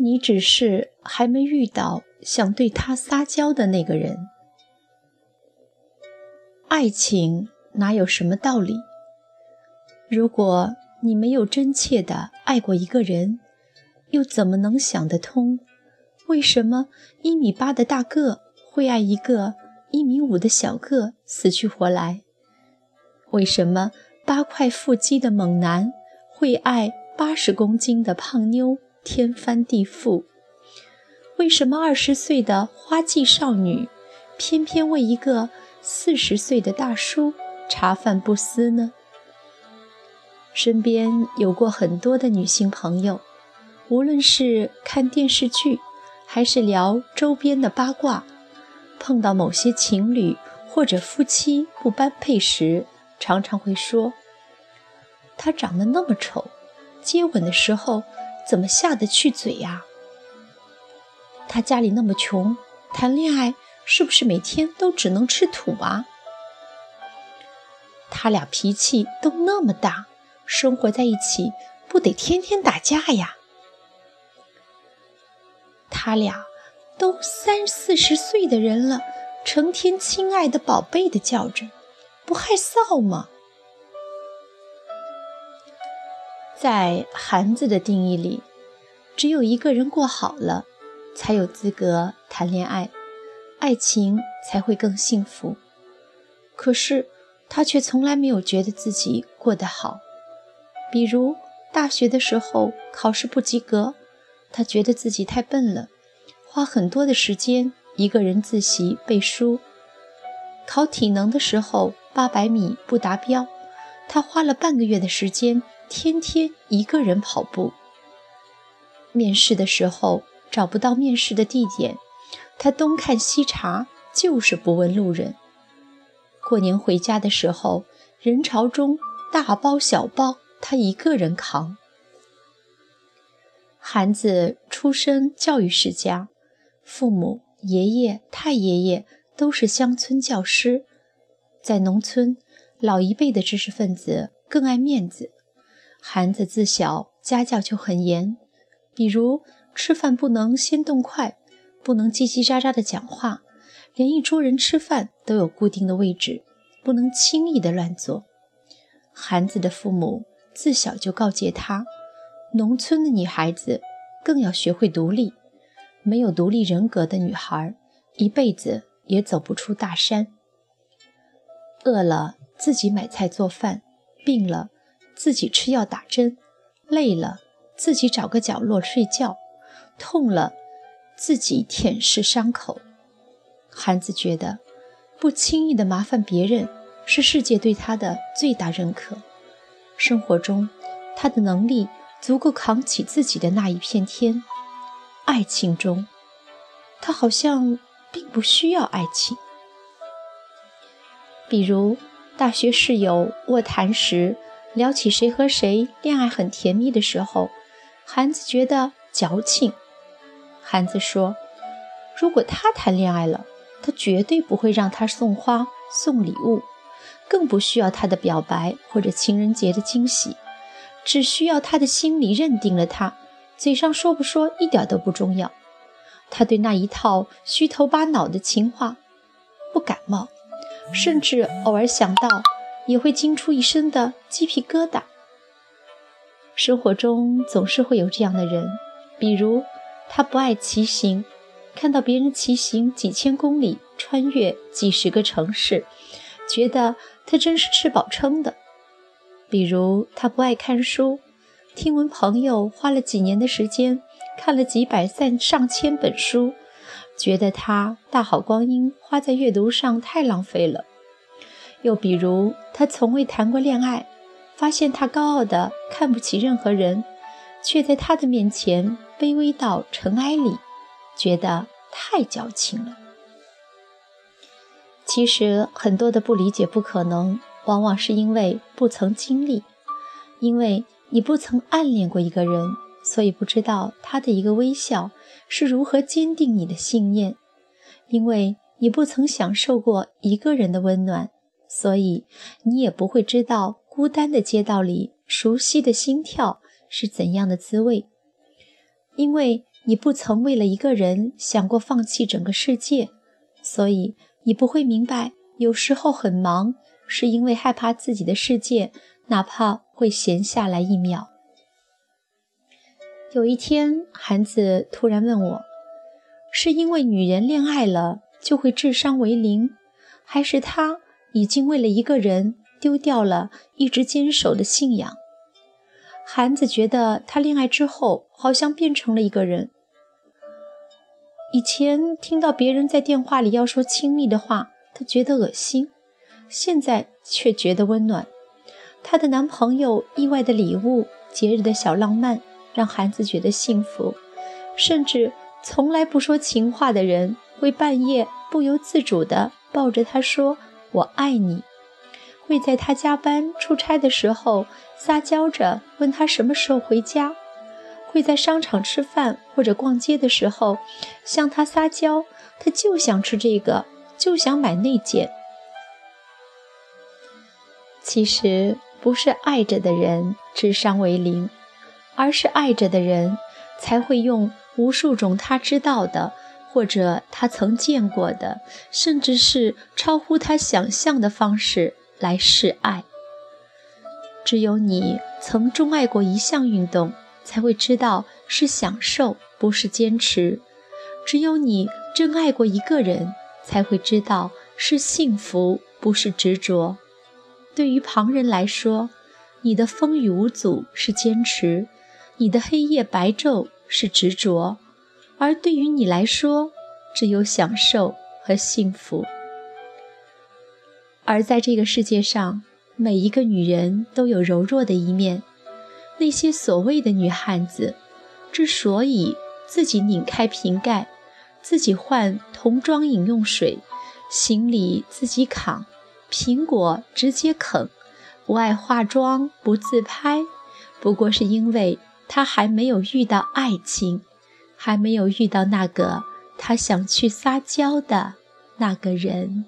你只是还没遇到想对他撒娇的那个人。爱情哪有什么道理？如果你没有真切的爱过一个人，又怎么能想得通，为什么一米八的大个会爱一个一米五的小个死去活来？为什么八块腹肌的猛男会爱八十公斤的胖妞天翻地覆？为什么二十岁的花季少女偏偏为一个？四十岁的大叔茶饭不思呢。身边有过很多的女性朋友，无论是看电视剧，还是聊周边的八卦，碰到某些情侣或者夫妻不般配时，常常会说：“他长得那么丑，接吻的时候怎么下得去嘴呀？”他家里那么穷，谈恋爱。是不是每天都只能吃土啊？他俩脾气都那么大，生活在一起不得天天打架呀？他俩都三四十岁的人了，成天亲爱的宝贝的叫着，不害臊吗？在韩子的定义里，只有一个人过好了，才有资格谈恋爱。爱情才会更幸福，可是他却从来没有觉得自己过得好。比如大学的时候考试不及格，他觉得自己太笨了，花很多的时间一个人自习背书。考体能的时候八百米不达标，他花了半个月的时间，天天一个人跑步。面试的时候找不到面试的地点。他东看西查，就是不问路人。过年回家的时候，人潮中大包小包，他一个人扛。韩子出身教育世家，父母、爷爷、太爷爷都是乡村教师。在农村，老一辈的知识分子更爱面子。韩子自小家教就很严，比如吃饭不能先动筷。不能叽叽喳喳的讲话，连一桌人吃饭都有固定的位置，不能轻易的乱坐。韩子的父母自小就告诫他，农村的女孩子更要学会独立，没有独立人格的女孩，一辈子也走不出大山。饿了自己买菜做饭，病了自己吃药打针，累了自己找个角落睡觉，痛了。自己舔舐伤口，韩子觉得不轻易的麻烦别人是世界对他的最大认可。生活中，他的能力足够扛起自己的那一片天。爱情中，他好像并不需要爱情。比如，大学室友卧谈时聊起谁和谁恋爱很甜蜜的时候，韩子觉得矫情。韩子说：“如果他谈恋爱了，他绝对不会让他送花送礼物，更不需要他的表白或者情人节的惊喜，只需要他的心里认定了他，嘴上说不说一点都不重要。他对那一套虚头巴脑的情话不感冒，甚至偶尔想到也会惊出一身的鸡皮疙瘩。生活中总是会有这样的人，比如……”他不爱骑行，看到别人骑行几千公里，穿越几十个城市，觉得他真是吃饱撑的。比如他不爱看书，听闻朋友花了几年的时间看了几百上上千本书，觉得他大好光阴花在阅读上太浪费了。又比如他从未谈过恋爱，发现他高傲的看不起任何人。却在他的面前卑微到尘埃里，觉得太矫情了。其实很多的不理解、不可能，往往是因为不曾经历，因为你不曾暗恋过一个人，所以不知道他的一个微笑是如何坚定你的信念；因为你不曾享受过一个人的温暖，所以你也不会知道孤单的街道里熟悉的心跳。是怎样的滋味？因为你不曾为了一个人想过放弃整个世界，所以你不会明白，有时候很忙，是因为害怕自己的世界哪怕会闲下来一秒。有一天，韩子突然问我：“是因为女人恋爱了就会智商为零，还是她已经为了一个人丢掉了一直坚守的信仰？”韩子觉得他恋爱之后好像变成了一个人。以前听到别人在电话里要说亲密的话，他觉得恶心；现在却觉得温暖。她的男朋友意外的礼物、节日的小浪漫，让韩子觉得幸福。甚至从来不说情话的人，会半夜不由自主地抱着她说“我爱你”；会在他加班出差的时候撒娇着问他什么时候回家。会在商场吃饭或者逛街的时候向他撒娇，他就想吃这个，就想买那件。其实不是爱着的人智商为零，而是爱着的人才会用无数种他知道的，或者他曾见过的，甚至是超乎他想象的方式来示爱。只有你曾钟爱过一项运动。才会知道是享受，不是坚持。只有你真爱过一个人，才会知道是幸福，不是执着。对于旁人来说，你的风雨无阻是坚持，你的黑夜白昼是执着，而对于你来说，只有享受和幸福。而在这个世界上，每一个女人都有柔弱的一面。那些所谓的女汉子，之所以自己拧开瓶盖，自己换童装饮用水，行李自己扛，苹果直接啃，不爱化妆，不自拍，不过是因为她还没有遇到爱情，还没有遇到那个他想去撒娇的那个人。